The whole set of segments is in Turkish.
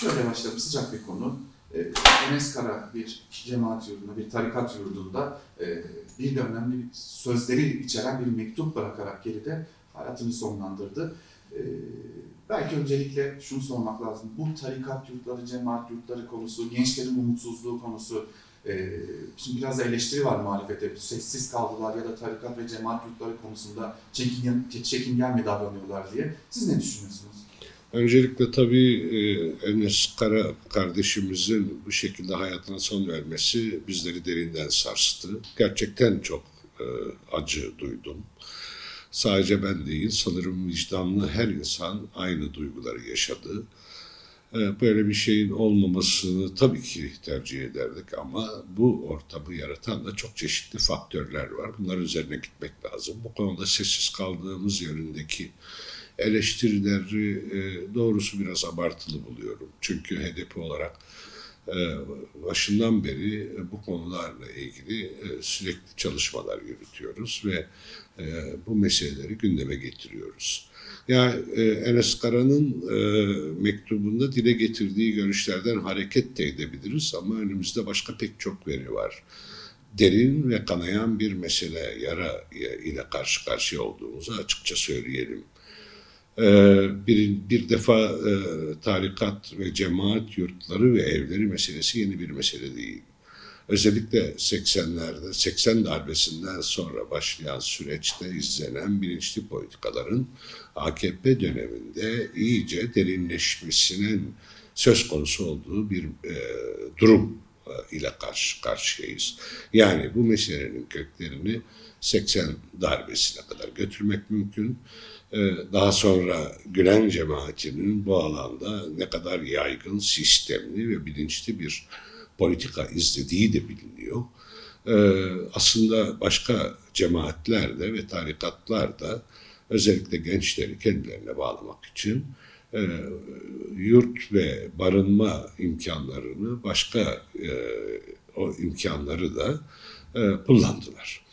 şöyle başlayalım. Sıcak bir konu. E, Enes Kara bir cemaat yurdunda, bir tarikat yurdunda e, bir de önemli sözleri içeren bir mektup bırakarak geride hayatını sonlandırdı. E, belki öncelikle şunu sormak lazım. Bu tarikat yurtları, cemaat yurtları konusu, gençlerin umutsuzluğu konusu, e, şimdi biraz eleştiri var muhalefete. Sessiz kaldılar ya da tarikat ve cemaat yurtları konusunda çekingen, çekingen mi davranıyorlar diye. Siz ne düşünüyorsunuz? Öncelikle tabii e, Enes Kara kardeşimizin bu şekilde hayatına son vermesi bizleri derinden sarstı. Gerçekten çok e, acı duydum. Sadece ben değil, sanırım vicdanlı her insan aynı duyguları yaşadı. E, böyle bir şeyin olmamasını tabii ki tercih ederdik ama bu ortamı yaratan da çok çeşitli faktörler var. Bunlar üzerine gitmek lazım. Bu konuda sessiz kaldığımız yönündeki eleştirileri e, doğrusu biraz abartılı buluyorum. Çünkü HDP olarak e, başından beri bu konularla ilgili sürekli çalışmalar yürütüyoruz ve bu meseleleri gündeme getiriyoruz. Yani e, Enes Kara'nın e, mektubunda dile getirdiği görüşlerden hareket de edebiliriz ama önümüzde başka pek çok veri var. Derin ve kanayan bir mesele, yara ile karşı karşıya olduğumuzu açıkça söyleyelim. E, bir, bir defa e, tarikat ve cemaat yurtları ve evleri meselesi yeni bir mesele değil. Özellikle 80'lerde, 80 darbesinden sonra başlayan süreçte izlenen bilinçli politikaların AKP döneminde iyice derinleşmesinin söz konusu olduğu bir e, durum e, ile karşı karşıyayız. Yani bu meselenin köklerini 80 darbesine kadar götürmek mümkün. E, daha sonra Gülen cemaatinin bu alanda ne kadar yaygın, sistemli ve bilinçli bir politika izlediği de biliniyor. Ee, aslında başka cemaatler de ve tarikatlar da özellikle gençleri kendilerine bağlamak için e, yurt ve barınma imkanlarını başka e, o imkanları da e, kullandılar.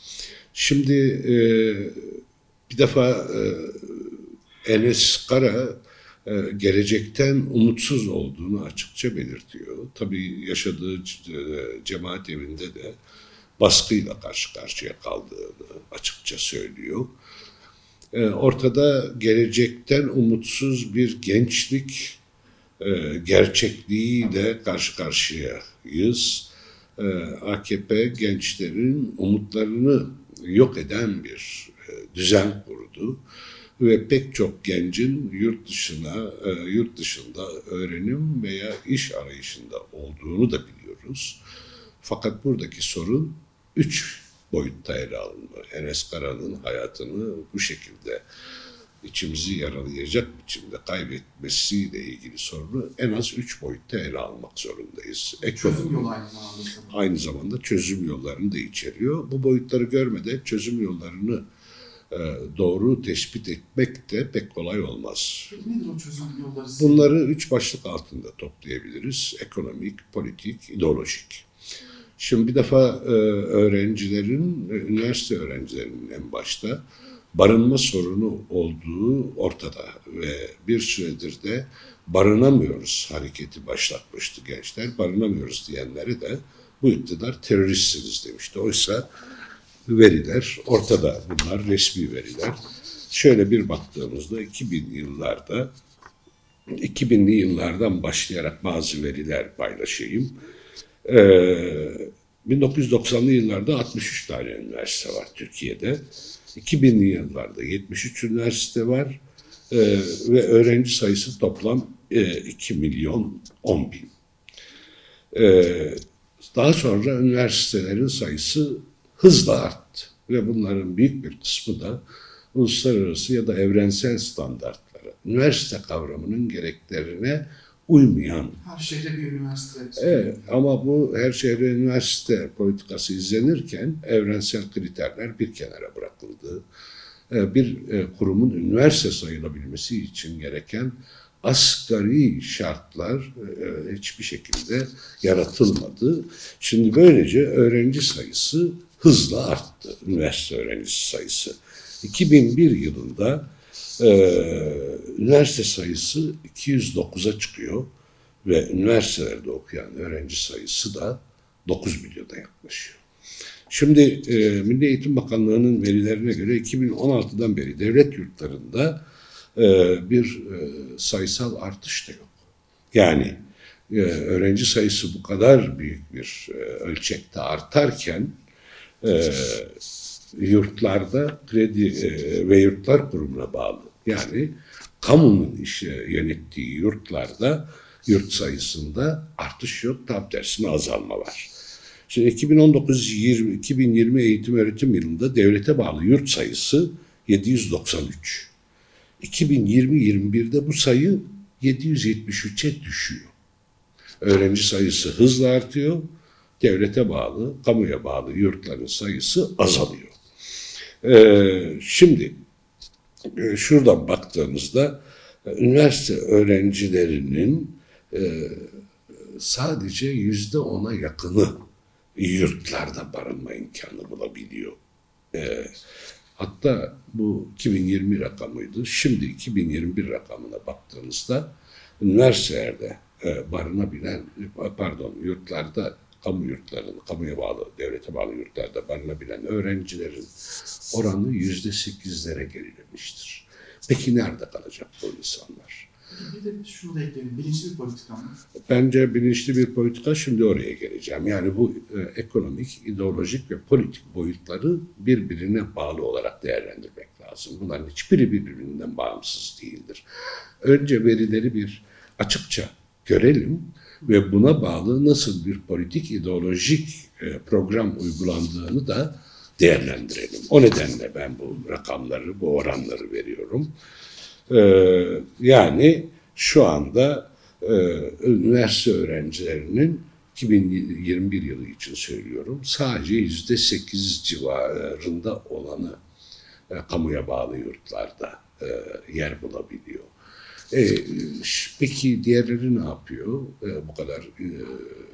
Şimdi bir defa e, Enes Kara e, gelecekten umutsuz olduğunu açıkça belirtiyor. Tabii yaşadığı e, cemaat evinde de baskıyla karşı karşıya kaldığını açıkça söylüyor. Ortada gelecekten umutsuz bir gençlik gerçekliğiyle karşı karşıyayız. AKP gençlerin umutlarını yok eden bir düzen kurdu ve pek çok gencin yurt dışına, e, yurt dışında öğrenim veya iş arayışında olduğunu da biliyoruz. Fakat buradaki sorun üç boyutta ele alınma. Enes Kara'nın hayatını bu şekilde içimizi yaralayacak biçimde kaybetmesiyle ilgili sorunu en az üç boyutta ele almak zorundayız. Ekonomi, çözüm yolu aynı zamanda. Aynı zamanda çözüm yollarını da içeriyor. Bu boyutları görmeden çözüm yollarını doğru tespit etmek de pek kolay olmaz. nedir o çözüm yolları? Bunları üç başlık altında toplayabiliriz. Ekonomik, politik, ideolojik. Şimdi bir defa e, öğrencilerin, e, üniversite öğrencilerinin en başta barınma sorunu olduğu ortada ve bir süredir de barınamıyoruz hareketi başlatmıştı gençler. Barınamıyoruz diyenleri de bu iktidar teröristsiniz demişti. Oysa veriler ortada. Bunlar resmi veriler. Şöyle bir baktığımızda 2000 yıllarda 2000'li yıllardan başlayarak bazı veriler paylaşayım. Ee, 1990'lı yıllarda 63 tane üniversite var Türkiye'de. 2000'li yıllarda 73 üniversite var ee, ve öğrenci sayısı toplam e, 2 milyon 10 bin. Ee, daha sonra üniversitelerin sayısı hızla arttı. Ve bunların büyük bir kısmı da uluslararası ya da evrensel standartlara, üniversite kavramının gereklerine uymayan. Her şehre bir üniversite. Evet, ama bu her şehre üniversite politikası izlenirken evrensel kriterler bir kenara bırakıldı. Ee, bir e, kurumun üniversite sayılabilmesi için gereken asgari şartlar e, hiçbir şekilde yaratılmadı. Şimdi böylece öğrenci sayısı hızla arttı üniversite öğrencisi sayısı. 2001 yılında e, üniversite sayısı 209'a çıkıyor ve üniversitelerde okuyan öğrenci sayısı da 9 milyona yaklaşıyor. Şimdi e, Milli Eğitim Bakanlığı'nın verilerine göre 2016'dan beri devlet yurtlarında e, bir e, sayısal artış da yok. Yani e, öğrenci sayısı bu kadar büyük bir e, ölçekte artarken e, yurtlarda kredi e, ve yurtlar kurumuna bağlı. Yani kamunun işe yönettiği yurtlarda yurt sayısında artış yok, tam tersine azalma var. Şimdi 2019-20 2020 eğitim öğretim yılında devlete bağlı yurt sayısı 793. 2020-21'de bu sayı 773'e düşüyor. Öğrenci sayısı hızla artıyor. Devlete bağlı, kamuya bağlı yurtların sayısı azalıyor. Ee, şimdi e, şuradan baktığımızda e, üniversite öğrencilerinin e, sadece yüzde ona yakını yurtlarda barınma imkanı bulabiliyor. E, hatta bu 2020 rakamıydı. Şimdi 2021 rakamına baktığımızda üniversitelerde e, barınabilen, pardon yurtlarda kamu yurtlarının, kamuya bağlı, devlete bağlı yurtlarda barınabilen öğrencilerin oranı yüzde sekizlere gerilemiştir. Peki nerede kalacak bu insanlar? Bir de şunu da ekleyelim. Bilinçli bir politika mı? Bence bilinçli bir politika şimdi oraya geleceğim. Yani bu e, ekonomik, ideolojik ve politik boyutları birbirine bağlı olarak değerlendirmek lazım. Bunların hiçbiri birbirinden bağımsız değildir. Önce verileri bir açıkça görelim ve buna bağlı nasıl bir politik, ideolojik e, program uygulandığını da değerlendirelim. O nedenle ben bu rakamları, bu oranları veriyorum. Ee, yani şu anda e, üniversite öğrencilerinin 2021 yılı için söylüyorum sadece yüzde sekiz civarında olanı e, kamuya bağlı yurtlarda e, yer bulabiliyor. E, peki diğerleri ne yapıyor? E, bu kadar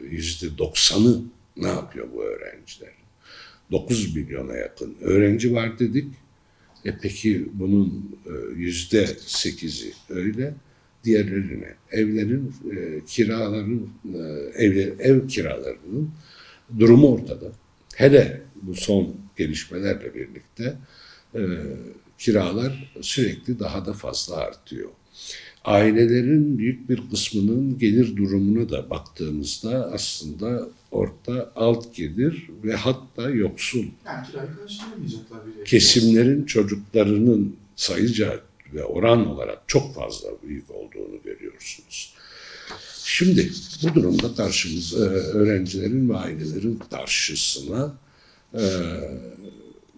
yüzde doksanı ne yapıyor bu öğrenciler? 9 milyona yakın öğrenci var dedik. E peki bunun e, yüzde sekizi öyle. Diğerlerine evlerin e, kiraların e, ev, kiralarının durumu ortada. Hele bu son gelişmelerle birlikte e, kiralar sürekli daha da fazla artıyor ailelerin büyük bir kısmının gelir durumuna da baktığımızda aslında orta alt gelir ve hatta yoksul kesimlerin çocuklarının sayıca ve oran olarak çok fazla büyük olduğunu görüyorsunuz. Şimdi bu durumda karşımız e, öğrencilerin ve ailelerin karşısına e,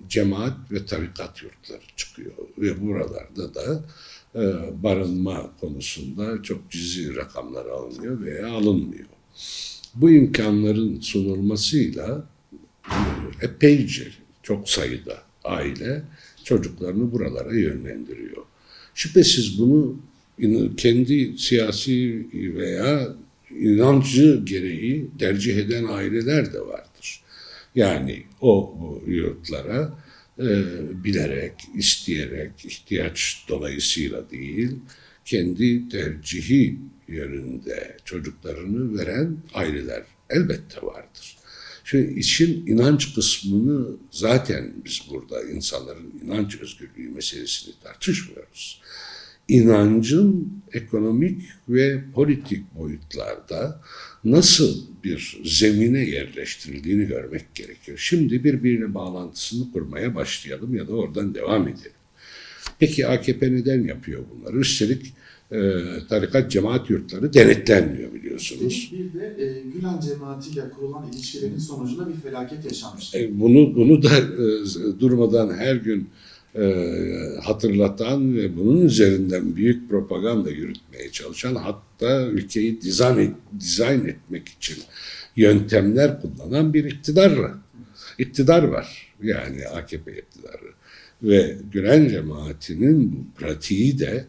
cemaat ve tarikat yurtları çıkıyor ve buralarda da barınma konusunda çok cüzi rakamlar alınıyor veya alınmıyor. Bu imkanların sunulmasıyla e, epeyce çok sayıda aile çocuklarını buralara yönlendiriyor. Şüphesiz bunu kendi siyasi veya inancı gereği tercih eden aileler de vardır. Yani o yurtlara e, bilerek, isteyerek, ihtiyaç dolayısıyla değil, kendi tercihi yönünde çocuklarını veren aileler elbette vardır. Şimdi işin inanç kısmını zaten biz burada insanların inanç özgürlüğü meselesini tartışmıyoruz. İnancın ekonomik ve politik boyutlarda nasıl bir zemine yerleştirildiğini görmek gerekiyor. Şimdi birbirine bağlantısını kurmaya başlayalım ya da oradan devam edelim. Peki AKP neden yapıyor bunları? Üstelik e, tarikat cemaat yurtları denetlenmiyor biliyorsunuz. Bir de e, Gülen cemaatiyle kurulan ilişkilerin sonucunda bir felaket yaşanmıştı. E, bunu bunu da e, durmadan her gün hatırlatan ve bunun üzerinden büyük propaganda yürütmeye çalışan hatta ülkeyi dizayn, et, dizayn etmek için yöntemler kullanan bir iktidar. İktidar var. Yani AKP iktidarı. Ve Gülen cemaatinin bu pratiği de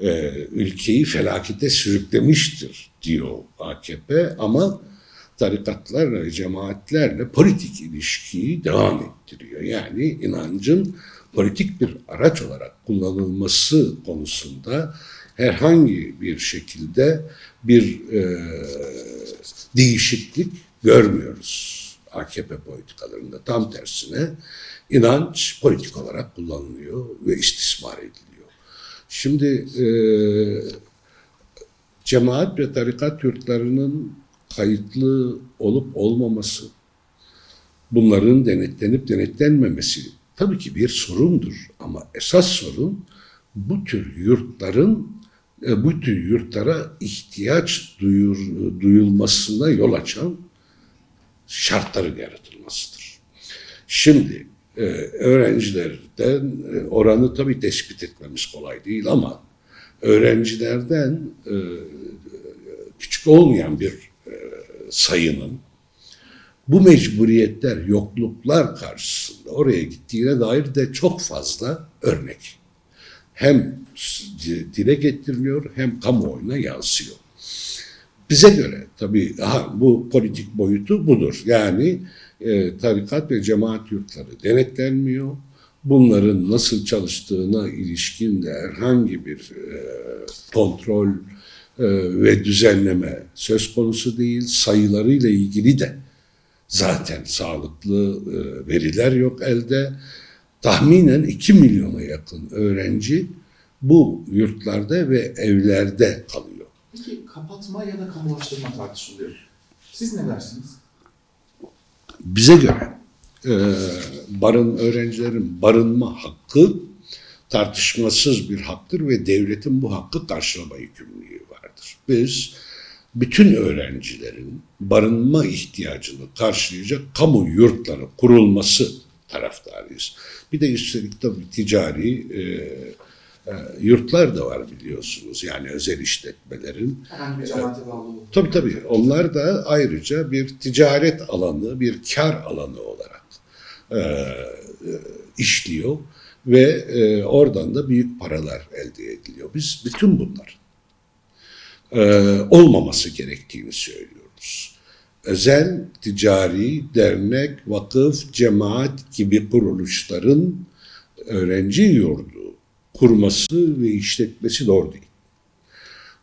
e, ülkeyi felakete sürüklemiştir diyor AKP ama tarikatlarla ve cemaatlerle politik ilişkiyi devam ettiriyor. Yani inancın politik bir araç olarak kullanılması konusunda herhangi bir şekilde bir e, değişiklik görmüyoruz AKP politikalarında. Tam tersine inanç politik olarak kullanılıyor ve istismar ediliyor. Şimdi e, cemaat ve tarikat yurtlarının kayıtlı olup olmaması, bunların denetlenip denetlenmemesi tabii ki bir sorundur. Ama esas sorun bu tür yurtların e, bu tür yurtlara ihtiyaç duyur, duyulmasına yol açan şartların yaratılmasıdır. Şimdi e, öğrencilerden e, oranı tabii tespit etmemiz kolay değil ama öğrencilerden küçük olmayan bir sayının bu mecburiyetler, yokluklar karşısında oraya gittiğine dair de çok fazla örnek. Hem dile getiriliyor hem kamuoyuna yansıyor. Bize göre tabii aha, bu politik boyutu budur. Yani e, tarikat ve cemaat yurtları denetlenmiyor. Bunların nasıl çalıştığına ilişkin de herhangi bir e, kontrol e, ve düzenleme söz konusu değil. Sayılarıyla ilgili de zaten sağlıklı e, veriler yok elde. Tahminen 2 milyona yakın öğrenci bu yurtlarda ve evlerde kalıyor. Peki kapatma ya da kamulaştırma tartışılıyor. Siz ne dersiniz? Bize göre e, barın öğrencilerin barınma hakkı tartışmasız bir haktır ve devletin bu hakkı karşılama yükümlülüğü vardır. Biz bütün öğrencilerin barınma ihtiyacını karşılayacak kamu yurtları kurulması taraftarıyız. Bir de üstelik tabii ticari e, e, yurtlar da var biliyorsunuz. Yani özel işletmelerin. Bağlı olduğu. Tabii tabii. Onlar da ayrıca bir ticaret alanı, bir kar alanı olarak e, e, işliyor ve e, oradan da büyük paralar elde ediliyor. Biz bütün bunlar e, olmaması gerektiğini söylüyoruz. Özel, ticari, dernek, vakıf, cemaat gibi kuruluşların öğrenci yurdu kurması ve işletmesi doğru değil.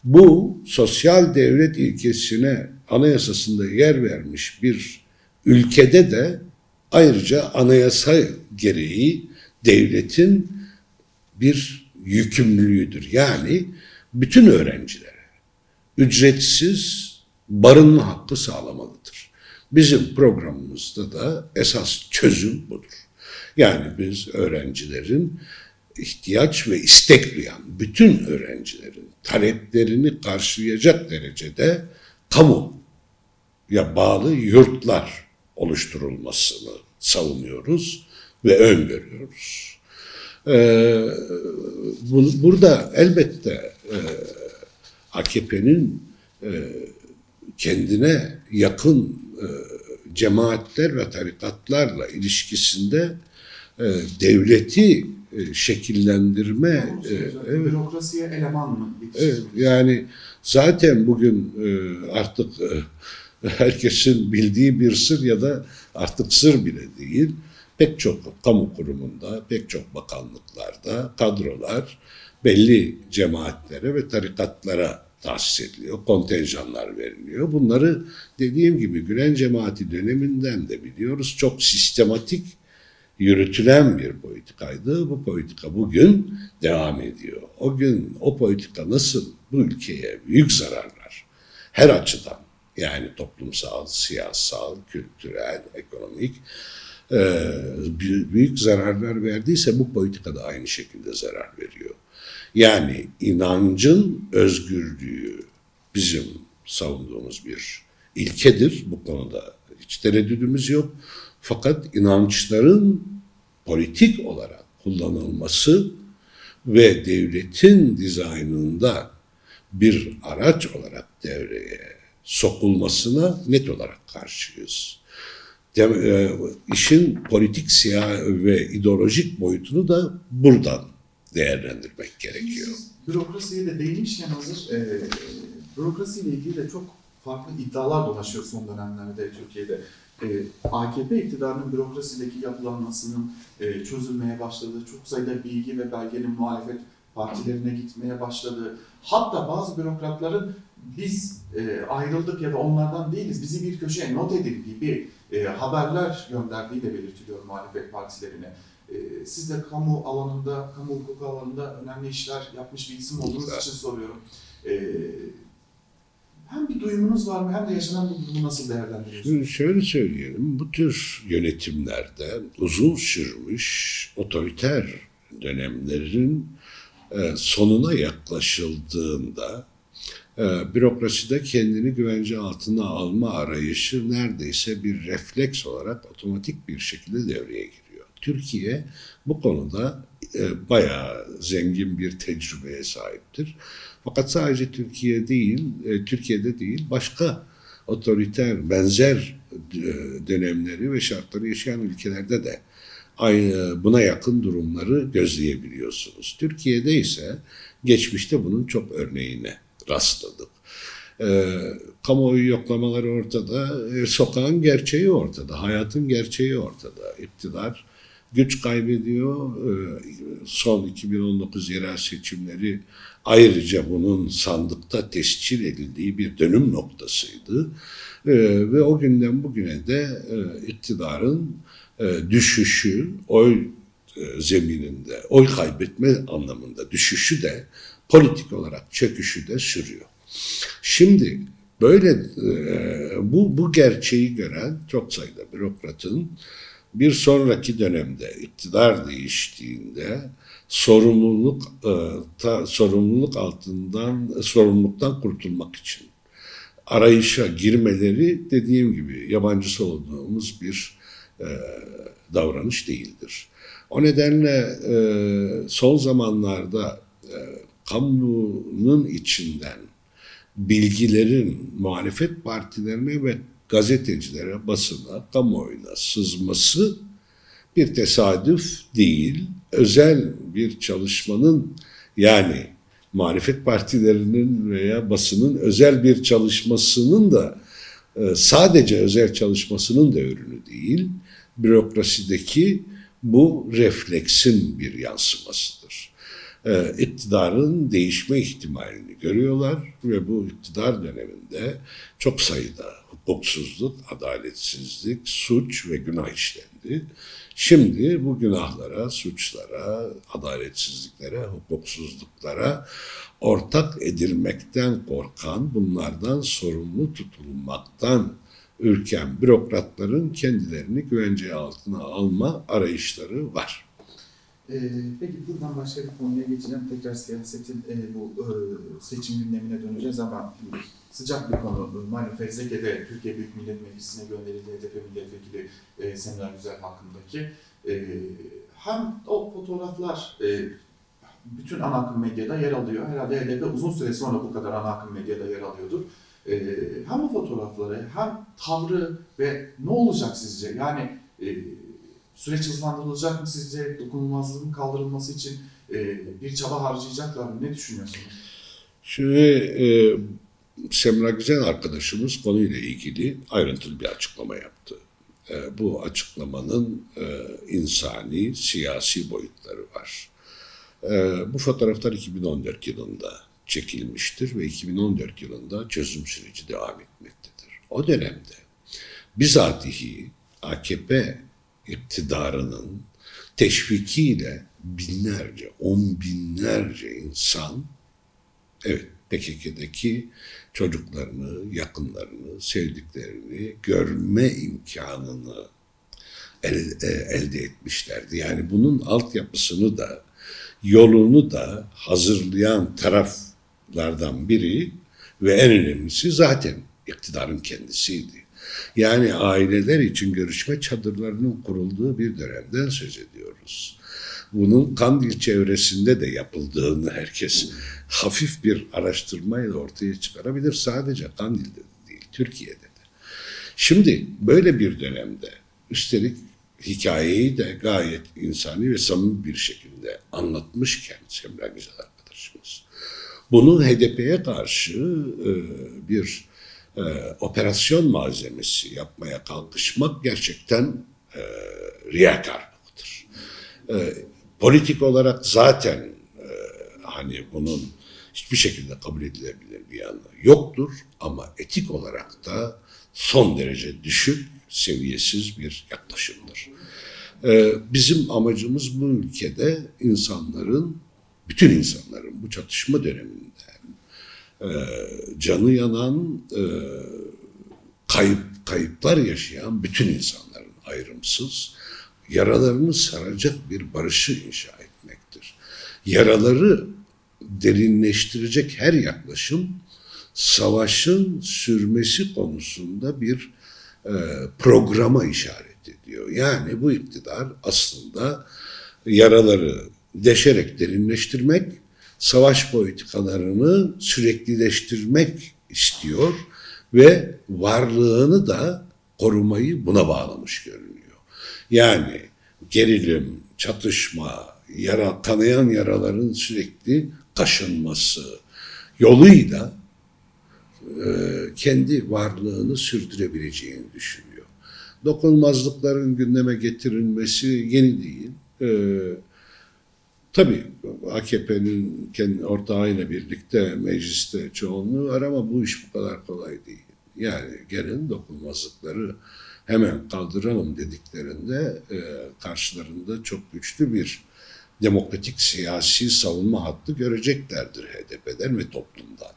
Bu sosyal devlet ilkesine anayasasında yer vermiş bir ülkede de ayrıca anayasa gereği devletin bir yükümlülüğüdür. Yani bütün öğrencilere ücretsiz barınma hakkı sağlamalıdır. Bizim programımızda da esas çözüm budur. Yani biz öğrencilerin ihtiyaç ve istek duyan bütün öğrencilerin taleplerini karşılayacak derecede kamu ya bağlı yurtlar oluşturulmasını savunuyoruz ve öngörüyoruz. Ee, bu, burada elbette e, AKP'nin e, kendine yakın e, cemaatler ve tarikatlarla ilişkisinde e, devleti e, şekillendirme e, evet. Bürokrasiye eleman mı? Evet, yani zaten bugün e, artık e, herkesin bildiği bir sır ya da artık sır bile değil. Pek çok kamu kurumunda, pek çok bakanlıklarda kadrolar belli cemaatlere ve tarikatlara tahsis ediliyor, kontenjanlar veriliyor. Bunları dediğim gibi Gülen cemaati döneminden de biliyoruz. Çok sistematik yürütülen bir politikaydı. Bu politika bugün devam ediyor. O gün o politika nasıl bu ülkeye büyük zararlar her açıdan yani toplumsal, siyasal, kültürel, ekonomik e, büyük zararlar verdiyse bu politika da aynı şekilde zarar veriyor. Yani inancın özgürlüğü bizim savunduğumuz bir ilkedir. Bu konuda hiç tereddüdümüz yok. Fakat inançların politik olarak kullanılması ve devletin dizaynında bir araç olarak devreye sokulmasına net olarak karşıyız. De, e, işin politik siyah ve ideolojik boyutunu da buradan değerlendirmek gerekiyor. Bürokrasiye de değinmişken hazır, e, bürokrasiyle ilgili de çok farklı iddialar dolaşıyor son dönemlerde Türkiye'de. E, AKP iktidarının bürokrasideki yapılanmasının e, çözülmeye başladığı, çok sayıda bilgi ve belgenin muhalefet partilerine gitmeye başladı. Hatta bazı bürokratların biz e, ayrıldık ya da onlardan değiliz, bizi bir köşeye not edin gibi e, haberler gönderdiği de belirtiliyor muhalefet partilerine. E, siz de kamu alanında, kamu hukuku alanında önemli işler yapmış bir isim olduğunuz Güzel. için soruyorum. E, hem bir duyumunuz var mı hem de yaşanan bu durumu nasıl değerlendiriyorsunuz? Şimdi şöyle söyleyelim, bu tür yönetimlerde uzun sürmüş otoriter dönemlerin e, sonuna yaklaşıldığında e, bürokraside kendini güvence altına alma arayışı neredeyse bir refleks olarak otomatik bir şekilde devreye giriyor. Türkiye bu konuda e, bayağı zengin bir tecrübeye sahiptir. Fakat sadece Türkiye değil, e, Türkiye'de değil, başka otoriter, benzer e, dönemleri ve şartları yaşayan ülkelerde de aynı buna yakın durumları gözleyebiliyorsunuz. Türkiye'de ise geçmişte bunun çok örneğine rastladık. E, kamuoyu yoklamaları ortada, e, sokağın gerçeği ortada, hayatın gerçeği ortada. İktidar güç kaybediyor. E, son 2019 yerel seçimleri ayrıca bunun sandıkta tescil edildiği bir dönüm noktasıydı. E, ve o günden bugüne de e, iktidarın e, düşüşü, oy e, zemininde, oy kaybetme anlamında düşüşü de politik olarak çöküşü de sürüyor. Şimdi böyle bu bu gerçeği gören çok sayıda bürokratın bir sonraki dönemde iktidar değiştiğinde sorumluluk e, ta, sorumluluk altından sorumluluktan kurtulmak için arayışa girmeleri dediğim gibi yabancısı olduğumuz bir e, davranış değildir. O nedenle e, son zamanlarda e, kamunun içinden bilgilerin muhalefet partilerine ve gazetecilere, basına, kamuoyuna sızması bir tesadüf değil, özel bir çalışmanın yani muhalefet partilerinin veya basının özel bir çalışmasının da e, sadece özel çalışmasının da ürünü değil, bürokrasideki bu refleksin bir yansımasıdır. E, iktidarın değişme ihtimalini görüyorlar ve bu iktidar döneminde çok sayıda hukuksuzluk, adaletsizlik, suç ve günah işlendi. Şimdi bu günahlara, suçlara, adaletsizliklere, hukuksuzluklara ortak edilmekten korkan, bunlardan sorumlu tutulmaktan ürken bürokratların kendilerini güvence altına alma arayışları var. Ee, peki buradan başka bir konuya geçeceğim. Tekrar siyasetin e, bu e, seçim gündemine döneceğiz ama sıcak bir konu. Malum fezleke'de Türkiye Büyük Millet Meclisi'ne gönderildi HDP milletvekili e, Semra Güzel hakkındaki. E, hem o fotoğraflar e, bütün ana akım medyada yer alıyor. Herhalde HDP uzun süre sonra bu kadar ana akım medyada yer alıyordur. E, hem o fotoğrafları hem tavrı ve ne olacak sizce? Yani e, süreç hızlandırılacak mı sizce? Dokunulmazlığın kaldırılması için e, bir çaba harcayacaklar mı? Ne düşünüyorsunuz? Şimdi e, Semra Güzel arkadaşımız konuyla ilgili ayrıntılı bir açıklama yaptı. E, bu açıklamanın e, insani, siyasi boyutları var. E, bu fotoğraflar 2014 yılında çekilmiştir ve 2014 yılında çözüm süreci devam etmektedir. O dönemde bizatihi AKP iktidarının teşvikiyle binlerce, on binlerce insan evet PKK'deki çocuklarını, yakınlarını, sevdiklerini görme imkanını el, e, elde etmişlerdi. Yani bunun altyapısını da yolunu da hazırlayan taraflardan biri ve en önemlisi zaten iktidarın kendisiydi. Yani aileler için görüşme çadırlarının kurulduğu bir dönemden söz ediyoruz. Bunun Kandil çevresinde de yapıldığını herkes hafif bir araştırmayla ortaya çıkarabilir. Sadece Kandil'de de değil, Türkiye'de de. Şimdi böyle bir dönemde üstelik hikayeyi de gayet insani ve samimi bir şekilde anlatmışken Semra Güzel arkadaşımız. Bunu HDP'ye karşı e, bir e, operasyon malzemesi yapmaya kalkışmak gerçekten e, riyakarlıktır. E, politik olarak zaten e, hani bunun hiçbir şekilde kabul edilebilir bir yanı yoktur ama etik olarak da son derece düşük, seviyesiz bir yaklaşımdır. Ee, bizim amacımız bu ülkede insanların, bütün insanların bu çatışma döneminde e, canı yanan, e, kayıp kayıplar yaşayan bütün insanların ayrımsız yaralarını saracak bir barışı inşa etmektir. Yaraları derinleştirecek her yaklaşım savaşın sürmesi konusunda bir e, programa işaret ediyor. Yani bu iktidar aslında yaraları deşerek derinleştirmek, savaş politikalarını süreklileştirmek istiyor ve varlığını da korumayı buna bağlamış görünüyor. Yani gerilim, çatışma, yara, kanayan yaraların sürekli taşınması yoluyla e, kendi varlığını sürdürebileceğini düşünüyor. Dokunulmazlıkların gündeme getirilmesi yeni değil. E, tabii AKP'nin kendi ortağıyla birlikte mecliste çoğunluğu var ama bu iş bu kadar kolay değil. Yani gelin dokunulmazlıkları hemen kaldıralım dediklerinde e, karşılarında çok güçlü bir demokratik siyasi savunma hattı göreceklerdir HDP'den ve toplumdan.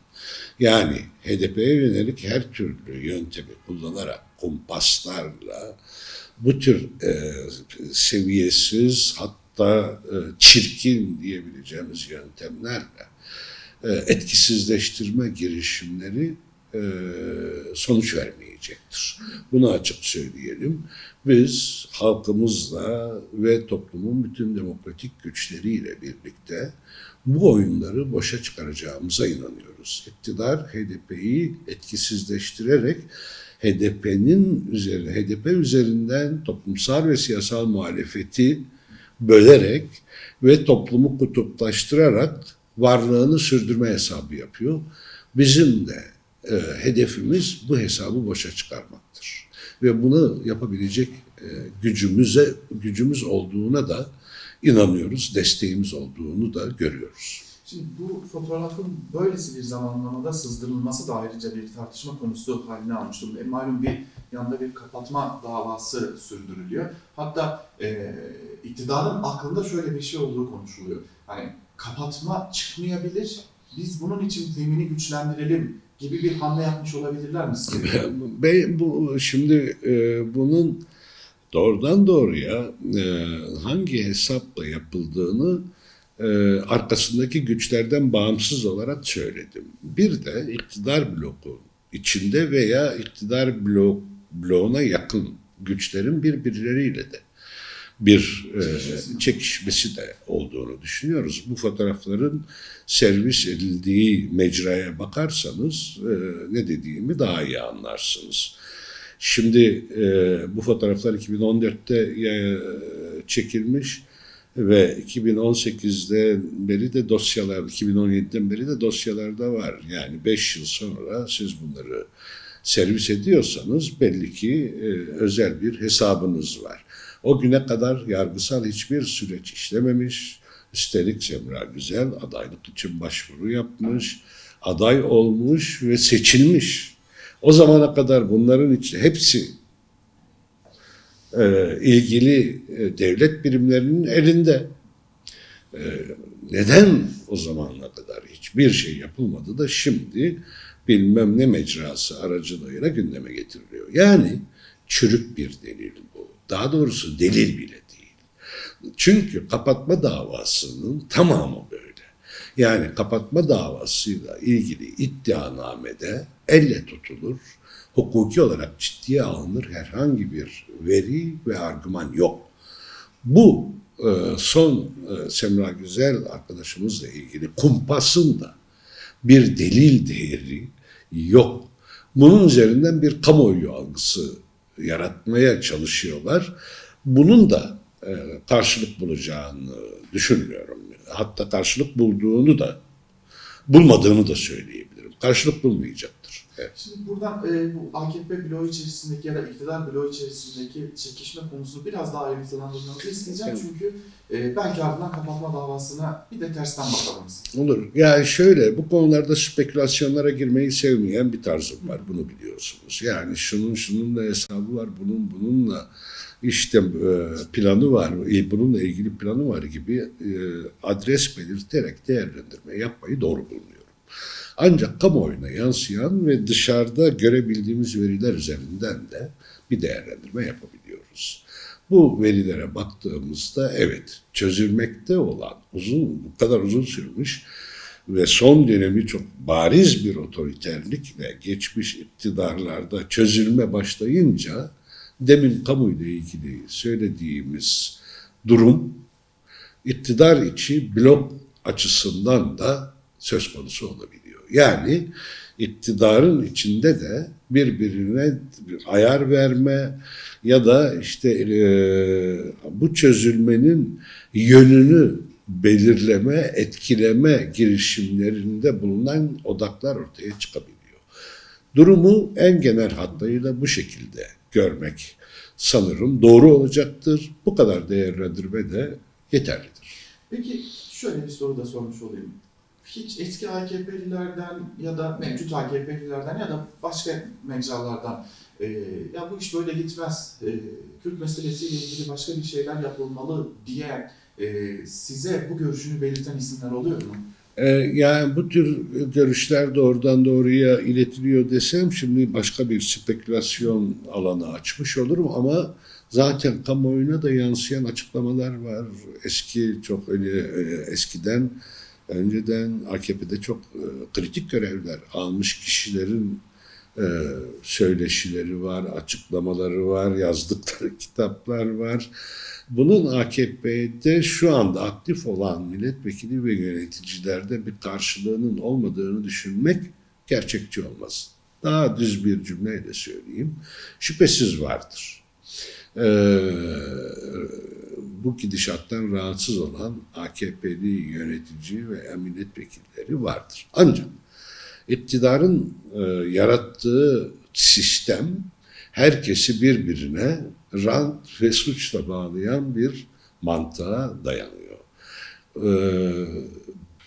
Yani HDP'ye yönelik her türlü yöntemi kullanarak kumpaslarla bu tür e, seviyesiz hatta e, çirkin diyebileceğimiz yöntemlerle e, etkisizleştirme girişimleri e, sonuç vermeyecektir. Bunu açık söyleyelim. Biz halkımızla ve toplumun bütün demokratik güçleriyle birlikte bu oyunları boşa çıkaracağımıza inanıyoruz. İktidar HDP'yi etkisizleştirerek HDP'nin üzerine, HDP üzerinden toplumsal ve siyasal muhalefeti bölerek ve toplumu kutuplaştırarak varlığını sürdürme hesabı yapıyor. Bizim de e, hedefimiz bu hesabı boşa çıkarmaktır. Ve bunu yapabilecek e, gücümüze gücümüz olduğuna da inanıyoruz, desteğimiz olduğunu da görüyoruz. Şimdi bu fotoğrafın böylesi bir zamanlamada sızdırılması da ayrıca bir tartışma konusu haline almış durumda. E, malum bir yanda bir kapatma davası sürdürülüyor. Hatta e, iktidarın aklında şöyle bir şey olduğu konuşuluyor. Hani kapatma çıkmayabilir, biz bunun için zemini güçlendirelim gibi bir hamle yapmış olabilirler mi sizce? Ben bu şimdi e, bunun doğrudan doğruya e, hangi hesapla yapıldığını e, arkasındaki güçlerden bağımsız olarak söyledim. Bir de iktidar bloku içinde veya iktidar blok bloğuna yakın güçlerin birbirleriyle de bir e, çekişmesi de olduğunu düşünüyoruz. Bu fotoğrafların servis edildiği mecraya bakarsanız e, ne dediğimi daha iyi anlarsınız. Şimdi e, bu fotoğraflar 2014'te e, çekilmiş ve 2018'de beri de dosyalar, 2017'den beri de dosyalarda var. Yani 5 yıl sonra siz bunları servis ediyorsanız belli ki e, özel bir hesabınız var. O güne kadar yargısal hiçbir süreç işlememiş. Üstelik Semra Güzel adaylık için başvuru yapmış, aday olmuş ve seçilmiş. O zamana kadar bunların içi hepsi e, ilgili e, devlet birimlerinin elinde. E, neden o zamana kadar hiçbir şey yapılmadı da şimdi bilmem ne mecrası aracılığıyla gündeme getiriliyor. Yani çürük bir delil bu. Daha doğrusu delil bile değil. Çünkü kapatma davasının tamamı böyle. Yani kapatma davasıyla ilgili iddianamede elle tutulur, hukuki olarak ciddiye alınır herhangi bir veri ve argüman yok. Bu e, son e, Semra Güzel arkadaşımızla ilgili kumpasın da bir delil değeri yok. Bunun üzerinden bir kamuoyu algısı yaratmaya çalışıyorlar. Bunun da e, karşılık bulacağını düşünmüyorum. Hatta karşılık bulduğunu da bulmadığını da söyleyebilirim. Karşılık bulmayacaktır. Evet. Şimdi buradan e, bu AKP bloğu içerisindeki ya da iktidar bloğu içerisindeki çekişme konusunu biraz daha ayrıntılandırmanızı isteyeceğim. Evet. Çünkü e, belki ardından kapatma davasına bir de tersten bakalım. Olur. Yani şöyle bu konularda spekülasyonlara girmeyi sevmeyen bir tarzım var. Bunu biliyorsunuz. Yani şunun şununla hesabı var, bunun bununla işte e, planı var, e, bununla ilgili planı var gibi e, adres belirterek değerlendirme yapmayı doğru bulunuyorum. Ancak kamuoyuna yansıyan ve dışarıda görebildiğimiz veriler üzerinden de bir değerlendirme yapabiliyoruz. Bu verilere baktığımızda evet çözülmekte olan uzun bu kadar uzun sürmüş ve son dönemi çok bariz bir otoriterlikle geçmiş iktidarlarda çözülme başlayınca demin kamuyla ilgili söylediğimiz durum iktidar içi blok açısından da söz konusu olabiliyor. Yani iktidarın içinde de birbirine bir ayar verme ya da işte e, bu çözülmenin yönünü belirleme, etkileme girişimlerinde bulunan odaklar ortaya çıkabiliyor. Durumu en genel hatlarıyla bu şekilde görmek sanırım doğru olacaktır. Bu kadar değerlendirme de yeterlidir. Peki şöyle bir soru da sormuş olayım. Hiç eski AKP'lilerden ya da mevcut AKP'lilerden ya da başka mecralardan e, ya bu iş böyle gitmez, e, Kürt meselesiyle ilgili başka bir şeyler yapılmalı diye e, size bu görüşünü belirten isimler oluyor mu? Ee, yani bu tür görüşler doğrudan doğruya iletiliyor desem şimdi başka bir spekülasyon alanı açmış olurum ama zaten kamuoyuna da yansıyan açıklamalar var. Eski çok öyle e, eskiden önceden AKP'de çok e, kritik görevler almış kişilerin e, söyleşileri var, açıklamaları var, yazdıkları kitaplar var. Bunun AKP'de şu anda aktif olan milletvekili ve yöneticilerde bir karşılığının olmadığını düşünmek gerçekçi olmaz. Daha düz bir cümleyle söyleyeyim. Şüphesiz vardır. Ee, bu gidişattan rahatsız olan AKP'li yönetici ve milletvekilleri vardır. Ancak iktidarın e, yarattığı sistem herkesi birbirine rant ve suçla bağlayan bir mantığa dayanıyor. Ee,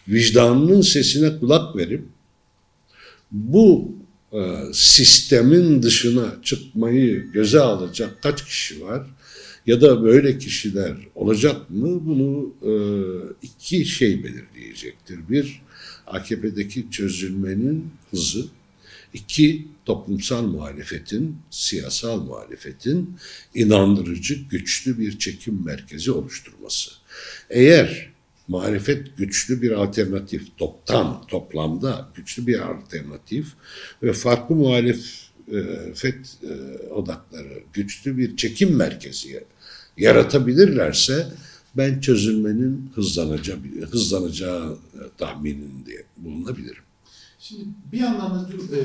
vicdanının sesine kulak verip bu e, sistemin dışına çıkmayı göze alacak kaç kişi var ya da böyle kişiler olacak mı bunu e, iki şey belirleyecektir. Bir, AKP'deki çözülmenin hızı, İki, toplumsal muhalefetin, siyasal muhalefetin inandırıcı, güçlü bir çekim merkezi oluşturması. Eğer muhalefet güçlü bir alternatif, toptan, toplamda güçlü bir alternatif ve farklı muhalefet e, odakları güçlü bir çekim merkezi yaratabilirlerse ben çözülmenin hızlanacağı, hızlanacağı tahmininde bulunabilirim. Şimdi bir yandan da dün, e,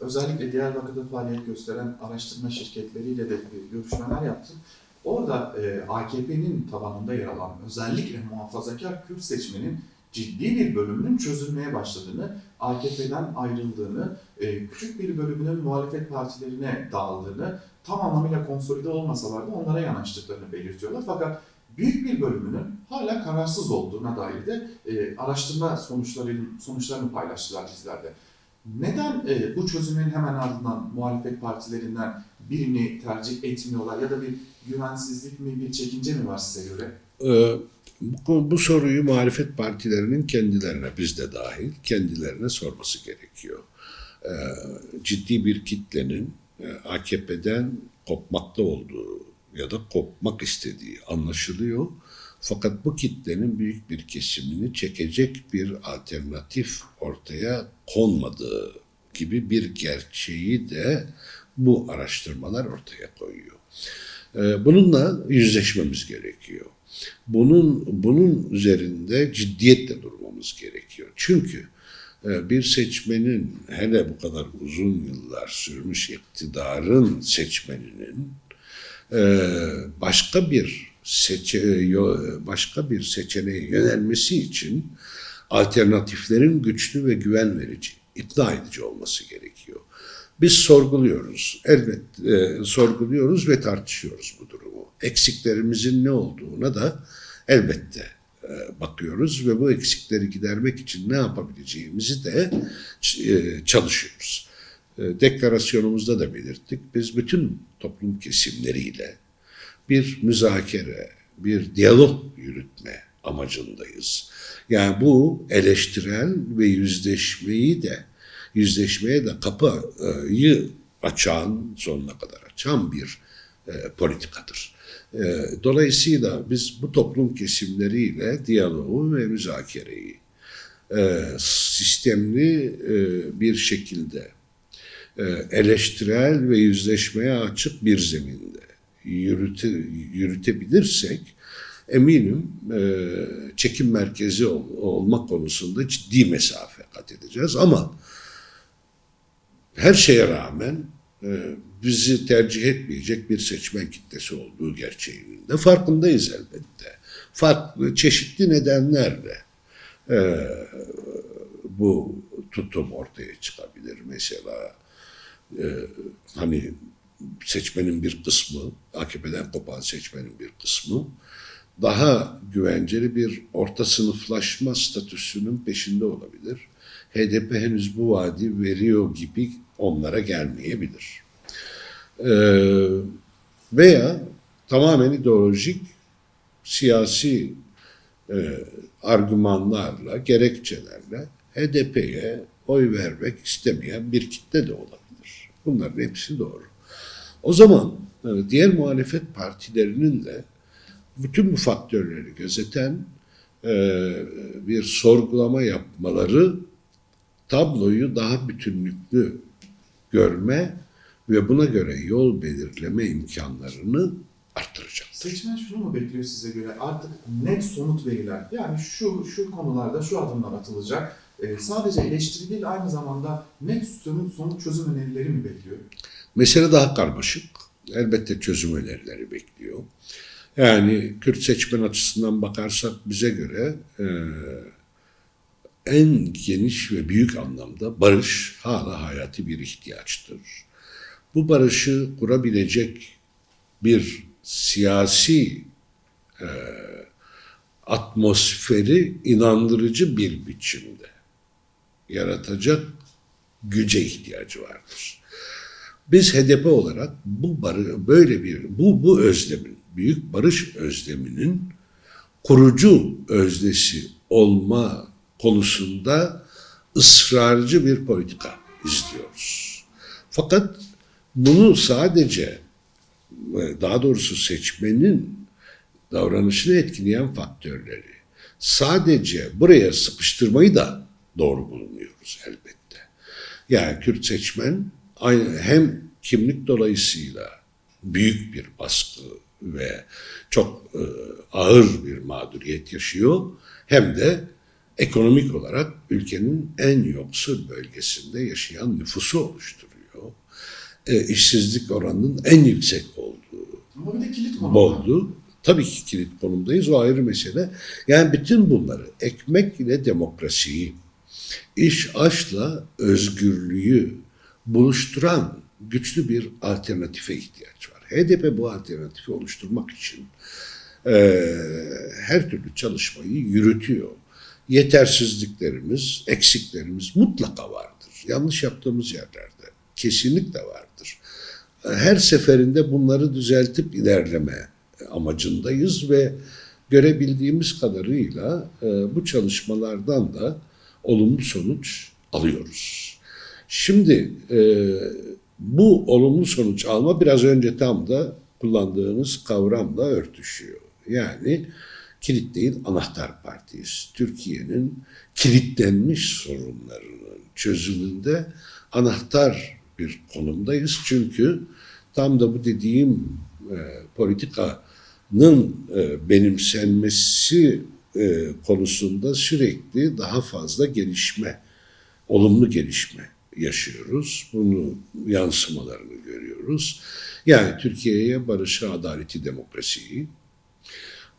özellikle Diyarbakır'da faaliyet gösteren araştırma şirketleriyle de görüşmeler yaptım. Orada e, AKP'nin tabanında yer alan özellikle muhafazakar Kürt seçmenin ciddi bir bölümünün çözülmeye başladığını, AKP'den ayrıldığını, e, küçük bir bölümünün muhalefet partilerine dağıldığını, tam anlamıyla konsolide olmasalar da onlara yanaştıklarını belirtiyorlar. Fakat büyük bir bölümünün hala kararsız olduğuna dair de e, araştırma sonuçları, sonuçlarını paylaştılar bizlerde. Neden e, bu çözümün hemen ardından muhalefet partilerinden birini tercih etmiyorlar ya da bir güvensizlik mi, bir çekince mi var size göre? Ee, bu, bu soruyu muhalefet partilerinin kendilerine, biz de dahil, kendilerine sorması gerekiyor. Ee, ciddi bir kitlenin e, AKP'den kopmakta olduğu ya da kopmak istediği anlaşılıyor. Fakat bu kitlenin büyük bir kesimini çekecek bir alternatif ortaya konmadığı gibi bir gerçeği de bu araştırmalar ortaya koyuyor. Ee, bununla yüzleşmemiz gerekiyor. Bunun bunun üzerinde ciddiyetle durmamız gerekiyor. Çünkü e, bir seçmenin hele bu kadar uzun yıllar sürmüş iktidarın seçmeninin e, başka bir seçe, başka bir seçeneğe yönelmesi için alternatiflerin güçlü ve güven verici ikna edici olması gerekiyor. Biz sorguluyoruz, elbet e, sorguluyoruz ve tartışıyoruz bu durumu. Eksiklerimizin ne olduğuna da elbette e, bakıyoruz ve bu eksikleri gidermek için ne yapabileceğimizi de e, çalışıyoruz. E, deklarasyonumuzda da belirttik. Biz bütün toplum kesimleriyle bir müzakere, bir diyalog yürütme amacındayız. Yani bu eleştirel ve yüzleşmeyi de yüzleşmeye de kapıyı açan, sonuna kadar açan bir politikadır. E, dolayısıyla biz bu toplum kesimleriyle diyaloğu ve müzakereyi e, sistemli e, bir şekilde e, eleştirel ve yüzleşmeye açık bir zeminde yürüte, yürütebilirsek eminim çekim merkezi ol, olma konusunda ciddi mesafe kat edeceğiz. Ama her şeye rağmen bizi tercih etmeyecek bir seçmen kitlesi olduğu gerçeğinin de farkındayız elbette. Farklı, çeşitli nedenlerle e, bu tutum ortaya çıkabilir. Mesela e, hani seçmenin bir kısmı, AKP'den kopan seçmenin bir kısmı daha güvenceli bir orta sınıflaşma statüsünün peşinde olabilir. HDP henüz bu vaadi veriyor gibi onlara gelmeyebilir. Ee, veya tamamen ideolojik siyasi e, argümanlarla, gerekçelerle HDP'ye oy vermek istemeyen bir kitle de olabilir. Bunların hepsi doğru. O zaman e, diğer muhalefet partilerinin de bütün bu faktörleri gözeten e, bir sorgulama yapmaları tabloyu daha bütünlüklü görme ve buna göre yol belirleme imkanlarını arttıracak. Seçmen şunu mu bekliyor size göre? Artık net somut veriler. Yani şu şu konularda şu adımlar atılacak. Ee, sadece eleştiri değil aynı zamanda net somut, somut çözüm önerileri mi bekliyor? Mesele daha karmaşık. Elbette çözüm önerileri bekliyor. Yani Kürt seçmen açısından bakarsak bize göre e, en geniş ve büyük anlamda barış hala hayati bir ihtiyaçtır. Bu barışı kurabilecek bir siyasi e, atmosferi inandırıcı bir biçimde yaratacak güce ihtiyacı vardır. Biz HDP olarak bu barı, böyle bir bu bu özlemin büyük barış özleminin kurucu özdesi olma konusunda ısrarcı bir politika izliyoruz. Fakat bunu sadece daha doğrusu seçmenin davranışını etkileyen faktörleri sadece buraya sıkıştırmayı da doğru bulmuyoruz elbette. Yani Kürt seçmen hem kimlik dolayısıyla büyük bir baskı ve çok e, ağır bir mağduriyet yaşıyor hem de ekonomik olarak ülkenin en yoksul bölgesinde yaşayan nüfusu oluşturuyor. E, işsizlik oranının en yüksek olduğu Ama bir de kilit konu. oldu. Tabii ki kilit konumdayız o ayrı mesele. Yani bütün bunları ekmek ile demokrasiyi, iş aşla özgürlüğü buluşturan güçlü bir alternatife ihtiyaç var. HDP bu alternatifi oluşturmak için e, her türlü çalışmayı yürütüyor. Yetersizliklerimiz, eksiklerimiz mutlaka vardır. Yanlış yaptığımız yerlerde kesinlikle vardır. Her seferinde bunları düzeltip ilerleme amacındayız ve görebildiğimiz kadarıyla e, bu çalışmalardan da olumlu sonuç alıyoruz. Şimdi e, bu olumlu sonuç alma biraz önce tam da kullandığınız kavramla örtüşüyor. Yani kilit değil anahtar partiyiz. Türkiye'nin kilitlenmiş sorunlarının çözümünde anahtar bir konumdayız. Çünkü tam da bu dediğim e, politikanın e, benimsenmesi e, konusunda sürekli daha fazla gelişme, olumlu gelişme yaşıyoruz. Bunu yansımalarını görüyoruz. Yani Türkiye'ye barışı, adaleti, demokrasiyi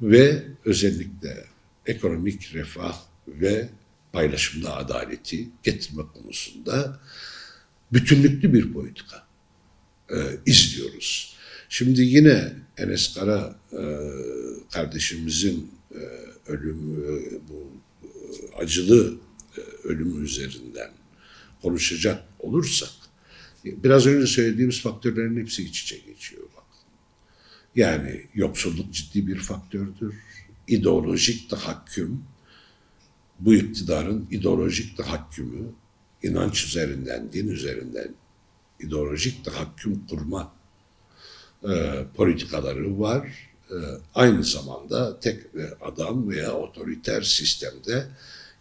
ve özellikle ekonomik refah ve paylaşımda adaleti getirme konusunda bütünlüklü bir politika e, izliyoruz. Şimdi yine Enes Kara e, kardeşimizin e, ölümü, bu e, acılı e, ölümü üzerinden konuşacak olursak, biraz önce söylediğimiz faktörlerin hepsi iç içe geçiyor. Yani yoksulluk ciddi bir faktördür. İdeolojik tahakküm, bu iktidarın ideolojik tahakkümü, inanç üzerinden, din üzerinden ideolojik tahakküm kurma e, politikaları var. E, aynı zamanda tek adam veya otoriter sistemde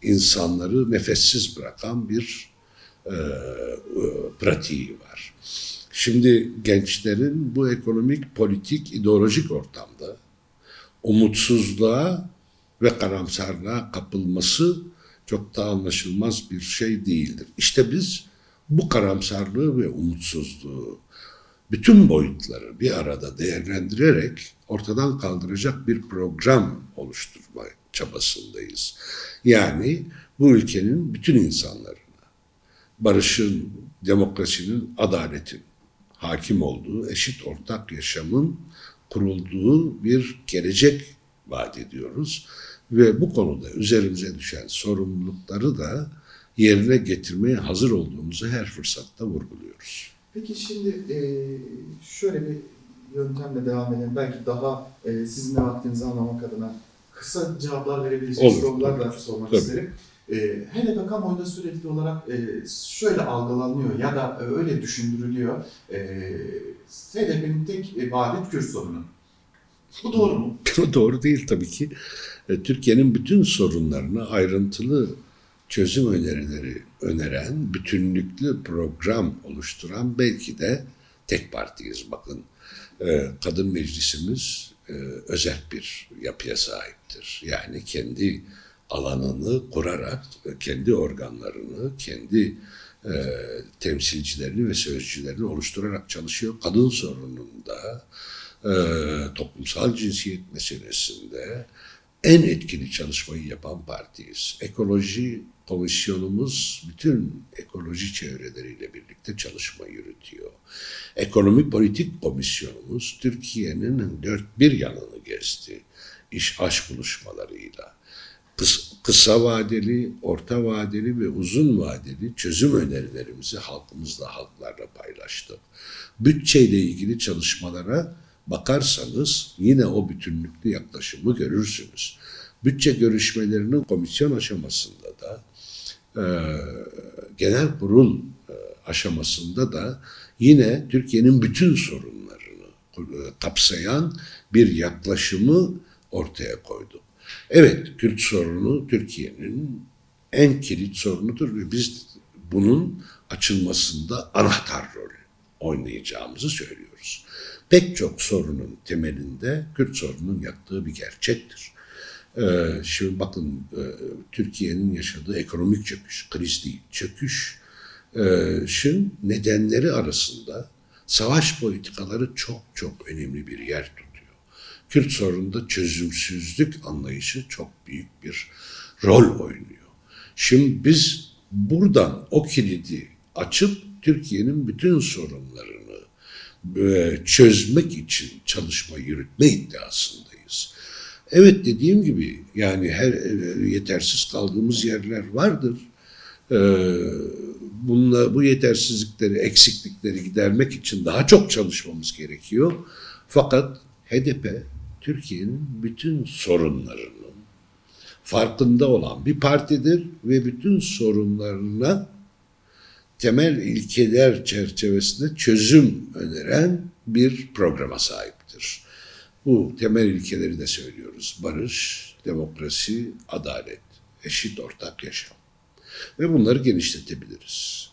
insanları nefessiz bırakan bir e, e, pratiği var. Şimdi gençlerin bu ekonomik, politik, ideolojik ortamda umutsuzluğa ve karamsarlığa kapılması çok da anlaşılmaz bir şey değildir. İşte biz bu karamsarlığı ve umutsuzluğu bütün boyutları bir arada değerlendirerek ortadan kaldıracak bir program oluşturma çabasındayız. Yani bu ülkenin bütün insanlarına barışın, demokrasinin, adaletin hakim olduğu, eşit ortak yaşamın kurulduğu bir gelecek vaat ediyoruz. Ve bu konuda üzerimize düşen sorumlulukları da yerine getirmeye hazır olduğumuzu her fırsatta vurguluyoruz. Peki şimdi e, şöyle bir yöntemle devam edelim. Belki daha e, sizin de vaktinizi anlamak adına kısa cevaplar verebileceğiniz sorular da sormak Tabii. isterim. E, HDP kamuoyunda sürekli olarak şöyle algılanıyor ya da öyle düşündürülüyor. HDP'nin tek vaadi Kürt sorunu. Bu doğru mu? doğru değil tabii ki. E, Türkiye'nin bütün sorunlarını ayrıntılı çözüm önerileri öneren, bütünlüklü program oluşturan belki de tek partiyiz. Bakın e, kadın meclisimiz e, özel bir yapıya sahiptir. Yani kendi alanını kurarak, kendi organlarını, kendi temsilcilerini ve sözcülerini oluşturarak çalışıyor. Kadın sorununda, toplumsal cinsiyet meselesinde, en etkili çalışmayı yapan partiyiz. Ekoloji komisyonumuz bütün ekoloji çevreleriyle birlikte çalışma yürütüyor. Ekonomi politik komisyonumuz Türkiye'nin dört bir yanını gezdi iş aş buluşmalarıyla. Kıs, kısa vadeli, orta vadeli ve uzun vadeli çözüm önerilerimizi halkımızla, halklarla paylaştık. Bütçeyle ilgili çalışmalara bakarsanız yine o bütünlüklü yaklaşımı görürsünüz. Bütçe görüşmelerinin komisyon aşamasında da e, genel kurul e, aşamasında da yine Türkiye'nin bütün sorunlarını e, kapsayan bir yaklaşımı ortaya koydu. Evet, Kürt sorunu Türkiye'nin en kilit sorunudur ve biz bunun açılmasında anahtar rol oynayacağımızı söylüyoruz pek çok sorunun temelinde Kürt sorunun yattığı bir gerçektir. Ee, şimdi bakın e, Türkiye'nin yaşadığı ekonomik çöküş, kriz değil, çöküş e, nedenleri arasında savaş politikaları çok çok önemli bir yer tutuyor. Kürt sorununda çözümsüzlük anlayışı çok büyük bir rol oynuyor. Şimdi biz buradan o kilidi açıp Türkiye'nin bütün sorunlarını çözmek için çalışma yürütme iddiasındayız. Evet dediğim gibi yani her e, yetersiz kaldığımız yerler vardır. E, bununla bu yetersizlikleri, eksiklikleri gidermek için daha çok çalışmamız gerekiyor. Fakat HDP Türkiye'nin bütün sorunlarının farkında olan bir partidir ve bütün sorunlarına temel ilkeler çerçevesinde çözüm öneren bir programa sahiptir. Bu temel ilkeleri de söylüyoruz. Barış, demokrasi, adalet, eşit ortak yaşam. Ve bunları genişletebiliriz.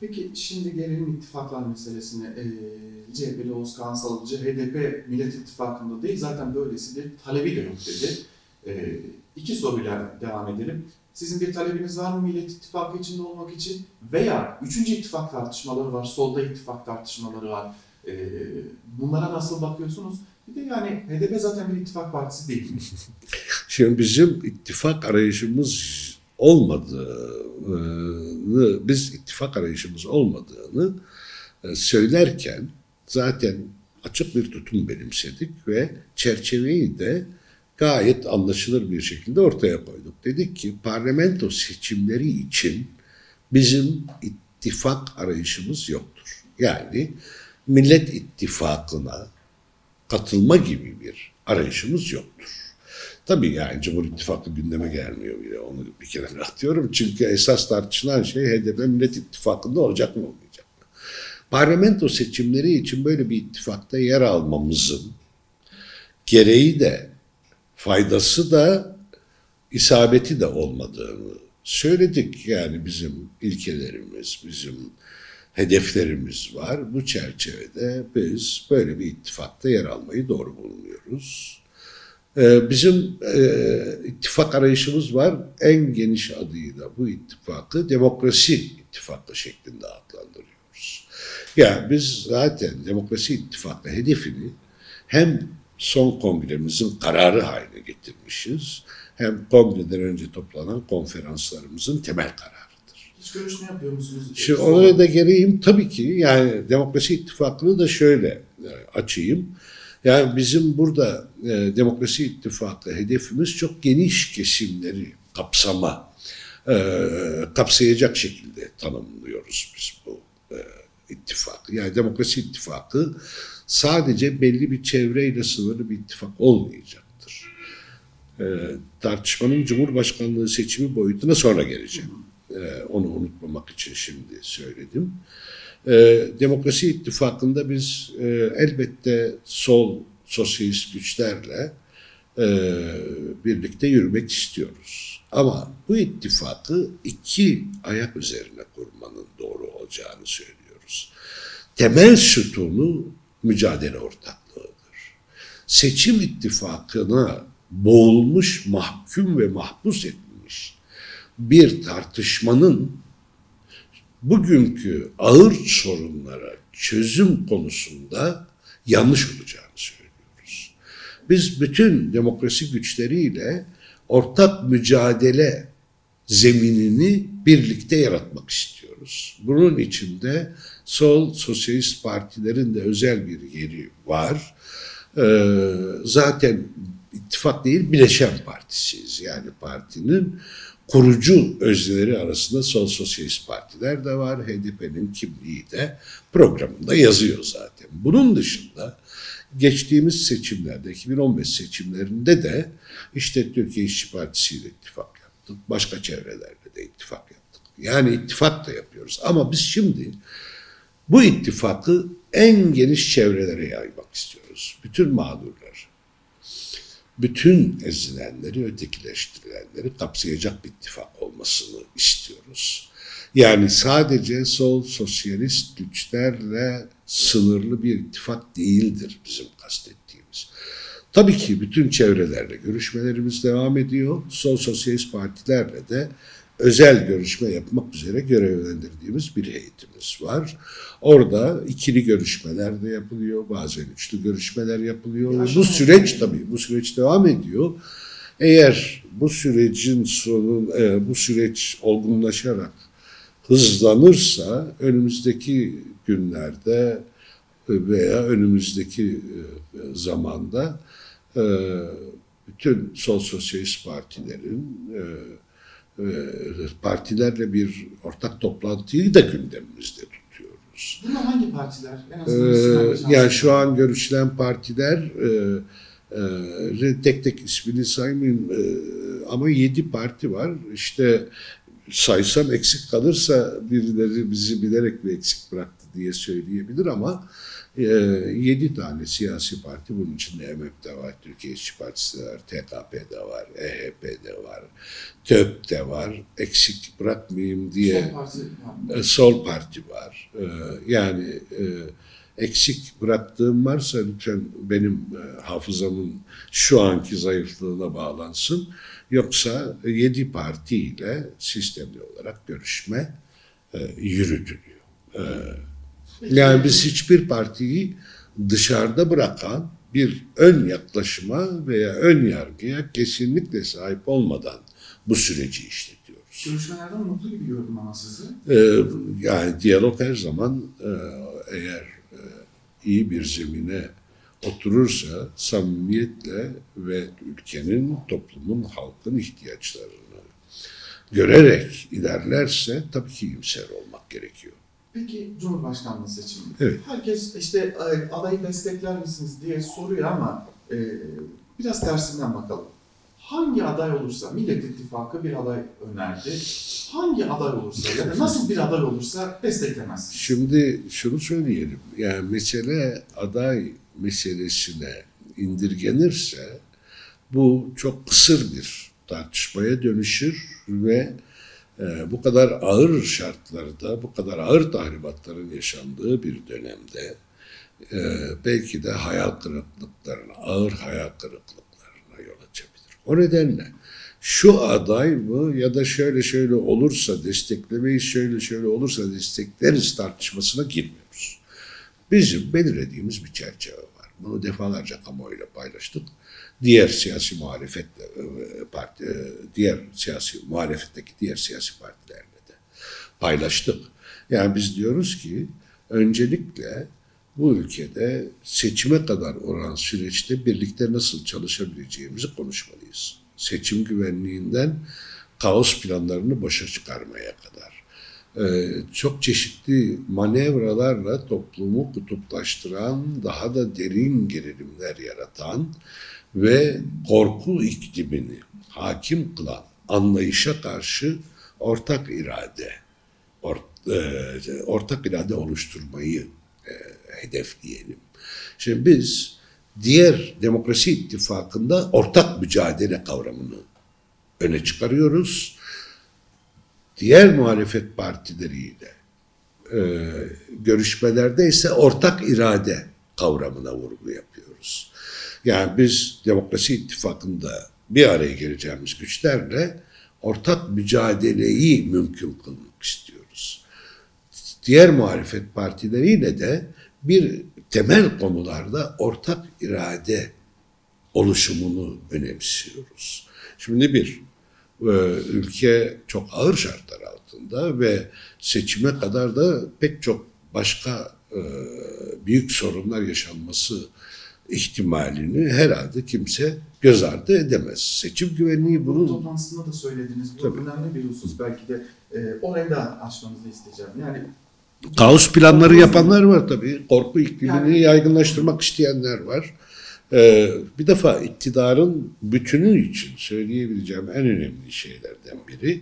Peki şimdi gelelim ittifaklar meselesine. Ee, CHP'li Oğuz Kansalıcı HDP Millet İttifakı'nda değil zaten böylesidir. Talebi de yok dedi. Ee, iki soruyla devam edelim. Sizin bir talebiniz var mı Millet İttifakı içinde olmak için? Veya üçüncü ittifak tartışmaları var, solda ittifak tartışmaları var. Ee, bunlara nasıl bakıyorsunuz? Bir de yani HDP zaten bir ittifak partisi değil? Şimdi bizim ittifak arayışımız olmadığını, biz ittifak arayışımız olmadığını e, söylerken zaten açık bir tutum benimsedik ve çerçeveyi de gayet anlaşılır bir şekilde ortaya koyduk. Dedik ki parlamento seçimleri için bizim ittifak arayışımız yoktur. Yani Millet İttifakı'na katılma gibi bir arayışımız yoktur. Tabii yani Cumhur İttifakı gündeme gelmiyor bile onu bir kere atıyorum. Çünkü esas tartışılan şey HDP Millet İttifakı'nda olacak mı olmayacak mı? Parlamento seçimleri için böyle bir ittifakta yer almamızın gereği de faydası da isabeti de olmadığını söyledik. Yani bizim ilkelerimiz, bizim hedeflerimiz var. Bu çerçevede biz böyle bir ittifakta yer almayı doğru bulunuyoruz. Ee, bizim e, ittifak arayışımız var. En geniş adıyla bu ittifakı demokrasi ittifakı şeklinde adlandırıyoruz. Yani biz zaten demokrasi ittifakı hedefini hem son kongremizin kararı haline getirmişiz hem kongreden önce toplanan konferanslarımızın temel kararıdır. Hiç görüşme yapıyor musunuz? Şimdi oraya da geleyim tabii ki yani demokrasi ittifakını da şöyle e, açayım. Yani bizim burada e, demokrasi ittifakı hedefimiz çok geniş kesimleri kapsama, e, kapsayacak şekilde tanımlıyoruz biz bu e, ittifakı. Yani demokrasi ittifakı sadece belli bir çevreyle sınırlı bir ittifak olmayacaktır. E, tartışmanın Cumhurbaşkanlığı seçimi boyutuna sonra geleceğim. E, onu unutmamak için şimdi söyledim. E, Demokrasi ittifakında biz e, elbette sol sosyalist güçlerle e, birlikte yürümek istiyoruz. Ama bu ittifakı iki ayak üzerine kurmanın doğru olacağını söylüyoruz. Temel sütunu mücadele ortaklığıdır. Seçim ittifakına boğulmuş, mahkum ve mahpus etmiş bir tartışmanın bugünkü ağır sorunlara çözüm konusunda yanlış olacağını söylüyoruz. Biz bütün demokrasi güçleriyle ortak mücadele zeminini birlikte yaratmak istiyoruz. Bunun içinde sol sosyalist partilerin de özel bir yeri var. Ee, zaten ittifak değil bileşen partisiyiz. Yani partinin kurucu özneleri arasında sol sosyalist partiler de var. HDP'nin kimliği de programında yazıyor zaten. Bunun dışında geçtiğimiz seçimlerde, 2015 seçimlerinde de işte Türkiye İşçi Partisi ile ittifak yaptık. Başka çevrelerle de ittifak yaptık. Yani ittifak da yapıyoruz. Ama biz şimdi bu ittifakı en geniş çevrelere yaymak istiyoruz. Bütün mağdurlar, bütün ezilenleri, ötekileştirilenleri kapsayacak bir ittifak olmasını istiyoruz. Yani sadece sol sosyalist güçlerle sınırlı bir ittifak değildir bizim kastettiğimiz. Tabii ki bütün çevrelerle görüşmelerimiz devam ediyor. Sol sosyalist partilerle de özel görüşme yapmak üzere görevlendirdiğimiz bir heyetimiz var. Orada ikili görüşmeler de yapılıyor, bazen üçlü görüşmeler yapılıyor. Bu süreç tabii, bu süreç devam ediyor. Eğer bu sürecin sonu, e, bu süreç olgunlaşarak hızlanırsa önümüzdeki günlerde veya önümüzdeki e, zamanda e, bütün sol sosyalist partilerin partilerle bir ortak toplantıyı da gündemimizde tutuyoruz. Bunlar hangi partiler? En azından ee, yani şu an görüşülen partiler e, e, tek tek ismini saymayayım e, ama yedi parti var. İşte saysam eksik kalırsa birileri bizi bilerek bir eksik bıraktı diye söyleyebilir ama e, yedi tane siyasi parti bunun içinde MHP var, Türkiye İşçi Partisi de var, TKP de var, EHP de var, TÖP de var. Eksik bırakmayayım diye Sol parti, e, Sol Parti var. E, yani e, eksik bıraktığım varsa lütfen benim e, hafızamın şu anki zayıflığına bağlansın. Yoksa yedi partiyle sistemli olarak görüşme e, yürütülüyor. E, yani biz hiçbir partiyi dışarıda bırakan bir ön yaklaşıma veya ön yargıya kesinlikle sahip olmadan bu süreci işletiyoruz. Görüşmelerden mutlu gibi gördüm ama sizi. Ee, yani diyalog her zaman e, eğer e, iyi bir zemine oturursa samimiyetle ve ülkenin, toplumun, halkın ihtiyaçlarını görerek ilerlerse tabii ki iyimser olmak gerekiyor. Peki Cumhurbaşkanlığı seçimi. Evet. Herkes işte adayı destekler misiniz diye soruyor ama e, biraz tersinden bakalım. Hangi aday olursa, Millet İttifakı bir aday önerdi. Hangi aday olursa ya da nasıl bir aday olursa desteklemezsiniz. Şimdi şunu söyleyelim. Yani mesele aday meselesine indirgenirse bu çok kısır bir tartışmaya dönüşür ve bu kadar ağır şartlarda, bu kadar ağır tahribatların yaşandığı bir dönemde e, belki de hayal kırıklıklarına, ağır hayal kırıklıklarına yol açabilir. O nedenle şu aday mı ya da şöyle şöyle olursa desteklemeyiz, şöyle şöyle olursa destekleriz tartışmasına girmiyoruz. Bizim belirlediğimiz bir çerçeve var. Bunu defalarca kamuoyuyla paylaştık. Diğer siyasi muhalefetle e, parti, e, diğer siyasi muhalefetteki diğer siyasi partilerle de paylaştık. Yani biz diyoruz ki öncelikle bu ülkede seçime kadar olan süreçte birlikte nasıl çalışabileceğimizi konuşmalıyız. Seçim güvenliğinden kaos planlarını başa çıkarmaya kadar. Ee, çok çeşitli manevralarla toplumu kutuplaştıran, daha da derin gerilimler yaratan ve korku iklimini hakim kılan anlayışa karşı ortak irade, e, ortak irade oluşturmayı e, hedefleyelim. Şimdi biz diğer demokrasi ittifakında ortak mücadele kavramını öne çıkarıyoruz. Diğer muhalefet partileriyle e, görüşmelerde ise ortak irade kavramına vurgu yapıyoruz. Yani biz demokrasi ittifakında bir araya geleceğimiz güçlerle ortak mücadeleyi mümkün kılmak istiyoruz. Diğer muhalefet partileriyle de bir temel konularda ortak irade oluşumunu önemsiyoruz. Şimdi bir, e, ülke çok ağır şartlar altında ve seçime kadar da pek çok başka e, büyük sorunlar yaşanması ihtimalini herhalde kimse göz ardı edemez. Seçim güvenliği Bunun bunun toplantısında da söylediniz. Bu Tabii. önemli bir husus. Belki de e, orayı da açmanızı isteyeceğim. Yani Kaos planları yapanlar var tabii. Korku iklimini Yani- yaygınlaştırmak isteyenler var. Ee, bir defa iktidarın bütünü için söyleyebileceğim en önemli şeylerden biri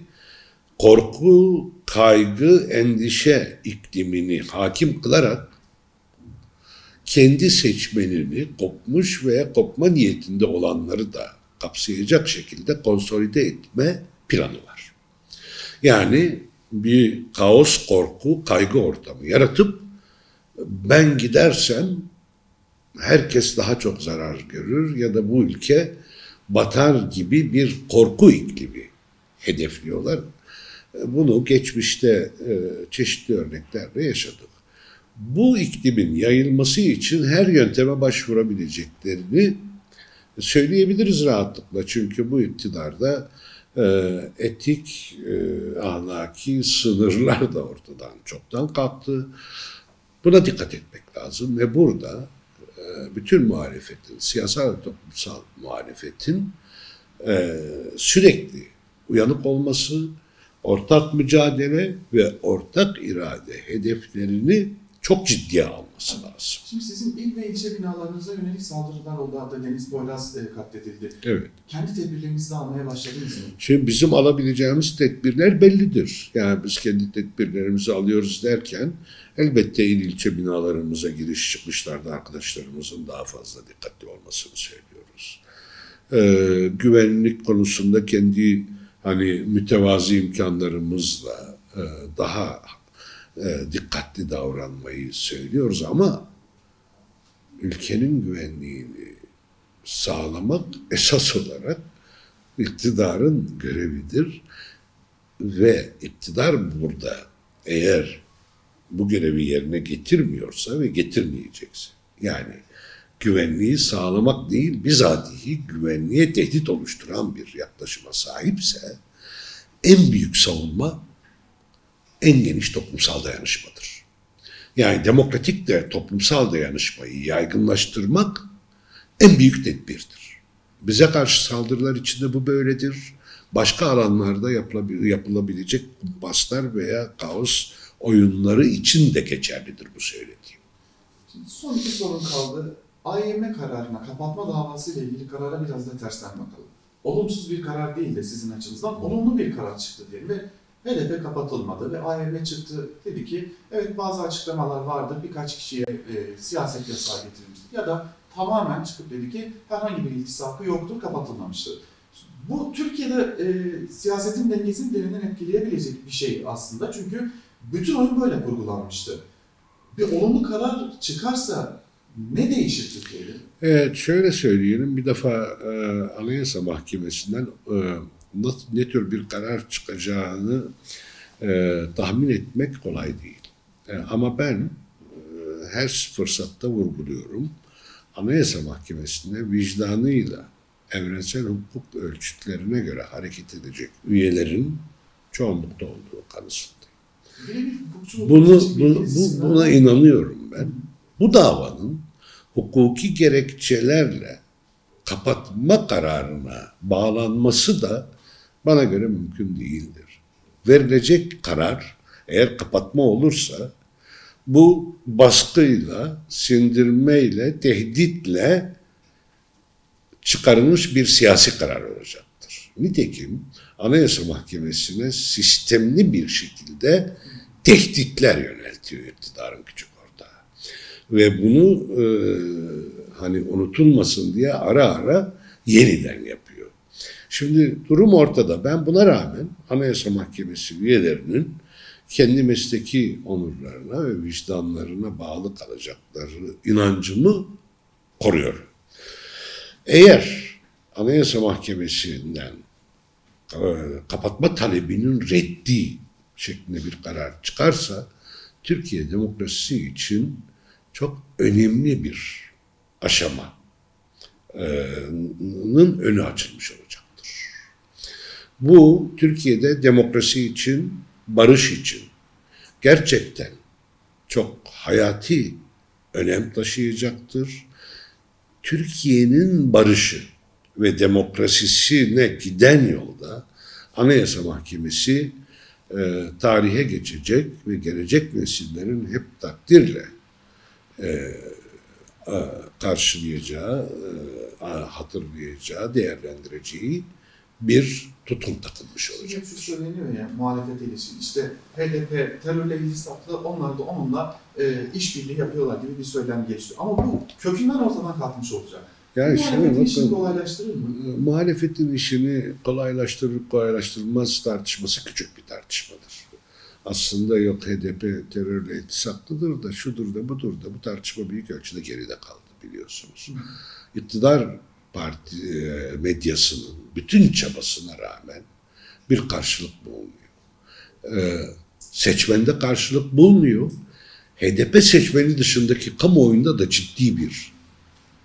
korku, kaygı, endişe iklimini hakim kılarak kendi seçmenini kopmuş veya kopma niyetinde olanları da kapsayacak şekilde konsolide etme planı var. Yani bir kaos, korku, kaygı ortamı yaratıp ben gidersem herkes daha çok zarar görür ya da bu ülke batar gibi bir korku iklimi hedefliyorlar. Bunu geçmişte e, çeşitli örneklerle yaşadık. Bu iklimin yayılması için her yönteme başvurabileceklerini söyleyebiliriz rahatlıkla. Çünkü bu iktidarda e, etik, e, ahlaki sınırlar da ortadan çoktan kalktı. Buna dikkat etmek lazım ve burada e, bütün muhalefetin, siyasal ve toplumsal muhalefetin sürekli uyanık olması, ortak mücadele ve ortak irade hedeflerini çok ciddiye alması lazım. şimdi sizin il ve ilçe binalarınıza yönelik saldırılar oldu. Hatta Deniz Poyraz e, katledildi. Evet. Kendi tedbirlerinizi de almaya başladınız mı? Şimdi bizim alabileceğimiz tedbirler bellidir. Yani biz kendi tedbirlerimizi alıyoruz derken elbette il ilçe binalarımıza giriş çıkışlarda arkadaşlarımızın daha fazla dikkatli olmasını söylüyoruz. Ee, güvenlik konusunda kendi hani mütevazi imkanlarımızla e, daha e, dikkatli davranmayı söylüyoruz ama ülkenin güvenliğini sağlamak esas olarak iktidarın görevidir ve iktidar burada eğer bu görevi yerine getirmiyorsa ve getirmeyecekse yani güvenliği sağlamak değil bizatihi güvenliğe tehdit oluşturan bir yaklaşıma sahipse en büyük savunma en geniş toplumsal dayanışmadır. Yani demokratik de toplumsal dayanışmayı yaygınlaştırmak en büyük tedbirdir. Bize karşı saldırılar içinde bu böyledir. Başka alanlarda yapılabilecek kumpaslar veya kaos oyunları için de geçerlidir bu söylediğim. Şimdi son iki sorun kaldı. AYM kararına, kapatma davası ile ilgili karara biraz da tersten bakalım. Olumsuz bir karar değil de sizin açınızdan olumlu bir karar çıktı diyelim ve HDP kapatılmadı ve AYM çıktı dedi ki evet bazı açıklamalar vardı birkaç kişiye e, siyaset yasağı getirilmişti ya da tamamen çıkıp dedi ki herhangi bir iltisakı yoktur kapatılmamıştır. Bu Türkiye'de e, siyasetin dengesini derinden etkileyebilecek bir şey aslında çünkü bütün oyun böyle kurgulanmıştı. Bir olumlu karar çıkarsa ne değişir Türkiye'de? Evet şöyle söyleyelim bir defa e, Anayasa Mahkemesi'nden e, nasıl, ne tür bir karar çıkacağını e, tahmin etmek kolay değil. E, ama ben e, her fırsatta vurguluyorum. Anayasa Mahkemesi'nde vicdanıyla evrensel hukuk ölçütlerine göre hareket edecek üyelerin çoğunlukta olduğu kanısındayım. Bunu, bu, buna inanıyorum ben. Bu davanın hukuki gerekçelerle kapatma kararına bağlanması da bana göre mümkün değildir. Verilecek karar eğer kapatma olursa bu baskıyla, sindirmeyle, tehditle çıkarılmış bir siyasi karar olacaktır. Nitekim Anayasa Mahkemesi'ne sistemli bir şekilde tehditler yöneltiyor iktidarın küçük ortağı. Ve bunu e, hani unutulmasın diye ara ara yeniden yapıyor. Şimdi durum ortada. Ben buna rağmen Anayasa Mahkemesi üyelerinin kendi mesleki onurlarına ve vicdanlarına bağlı kalacakları inancımı koruyorum. Eğer Anayasa Mahkemesi'nden e, kapatma talebinin reddi şeklinde bir karar çıkarsa Türkiye demokrasisi için çok önemli bir aşamanın önü açılmış olacaktır. Bu Türkiye'de demokrasi için, barış için gerçekten çok hayati önem taşıyacaktır. Türkiye'nin barışı ve demokrasisine giden yolda Anayasa Mahkemesi e, tarihe geçecek ve gelecek nesillerin hep takdirle e, karşılayacağı, e, hatırlayacağı, değerlendireceği bir tutum takılmış olacak. Hep şu söyleniyor ya muhalefet ilişkin. İşte HDP terörle iltisaklı onlar da onunla e, işbirliği yapıyorlar gibi bir söylem geçti. Ama bu kökünden ortadan kalkmış olacak. Yani muhalefetin şimdi işini bakın, kolaylaştırır mı? muhalefetin işini kolaylaştırır kolaylaştırmaz tartışması küçük bir tartışmadır. Aslında yok HDP terörle iltisaklıdır da şudur da budur da bu tartışma büyük ölçüde geride kaldı biliyorsunuz. İktidar parti e, medyasının bütün çabasına rağmen bir karşılık bulmuyor. Ee, seçmende karşılık bulmuyor. HDP seçmeni dışındaki kamuoyunda da ciddi bir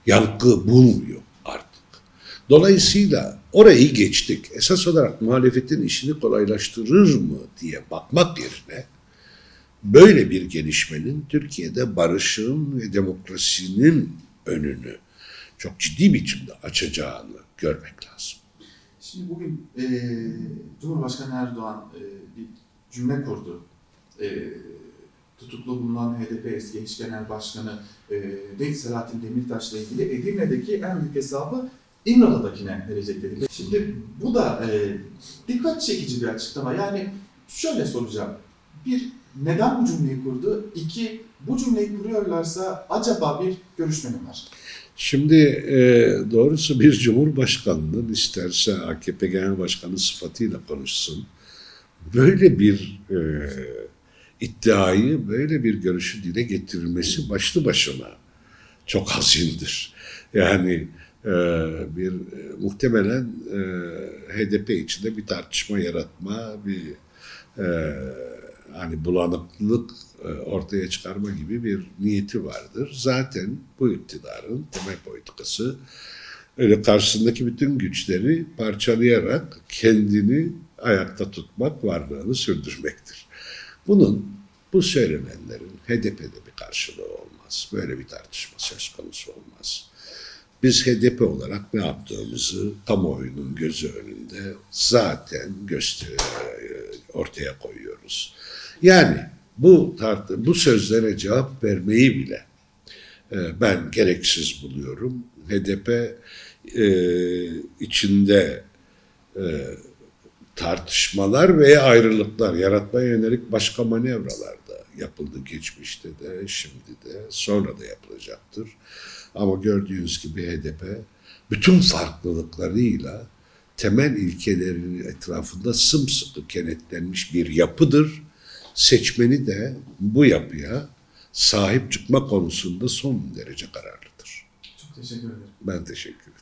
yankı bulmuyor artık. Dolayısıyla orayı geçtik. Esas olarak muhalefetin işini kolaylaştırır mı diye bakmak yerine böyle bir gelişmenin Türkiye'de barışın ve demokrasinin önünü çok ciddi biçimde açacağını görmek lazım. Şimdi bugün e, Cumhurbaşkanı Erdoğan e, bir cümle kurdu. E, tutuklu bulunan HDP eski eş genel başkanı e, Selahattin Demirtaş'la ilgili Edirne'deki en büyük hesabı İmralı'dakine verecek dedi. Şimdi bu da e, dikkat çekici bir açıklama. Yani şöyle soracağım. Bir, neden bu cümleyi kurdu? İki, bu cümleyi kuruyorlarsa acaba bir görüşme mi var? Şimdi e, doğrusu bir cumhurbaşkanının isterse AKP Genel Başkanı sıfatıyla konuşsun. Böyle bir e, iddiayı, böyle bir görüşü dile getirilmesi başlı başına çok hazindir. Yani e, bir e, muhtemelen e, HDP içinde bir tartışma yaratma, bir e, hani bulanıklık e, ortaya çıkarma gibi bir niyeti vardır. Zaten bu iktidarın temel politikası öyle karşısındaki bütün güçleri parçalayarak kendini ayakta tutmak, varlığını sürdürmektir. Bunun, bu söylenenlerin HDP'de bir karşılığı olmaz. Böyle bir tartışma söz konusu olmaz. Biz HDP olarak ne yaptığımızı kamuoyunun gözü önünde zaten göster ortaya koyuyoruz. Yani bu tartı, bu sözlere cevap vermeyi bile e, ben gereksiz buluyorum. HDP e, içinde e, tartışmalar veya ayrılıklar yaratmaya yönelik başka manevralar da yapıldı geçmişte de, şimdi de, sonra da yapılacaktır. Ama gördüğünüz gibi HDP bütün farklılıklarıyla temel ilkelerinin etrafında sımsıkı kenetlenmiş bir yapıdır. Seçmeni de bu yapıya sahip çıkma konusunda son derece kararlıdır. Çok teşekkür ederim. Ben teşekkür ederim.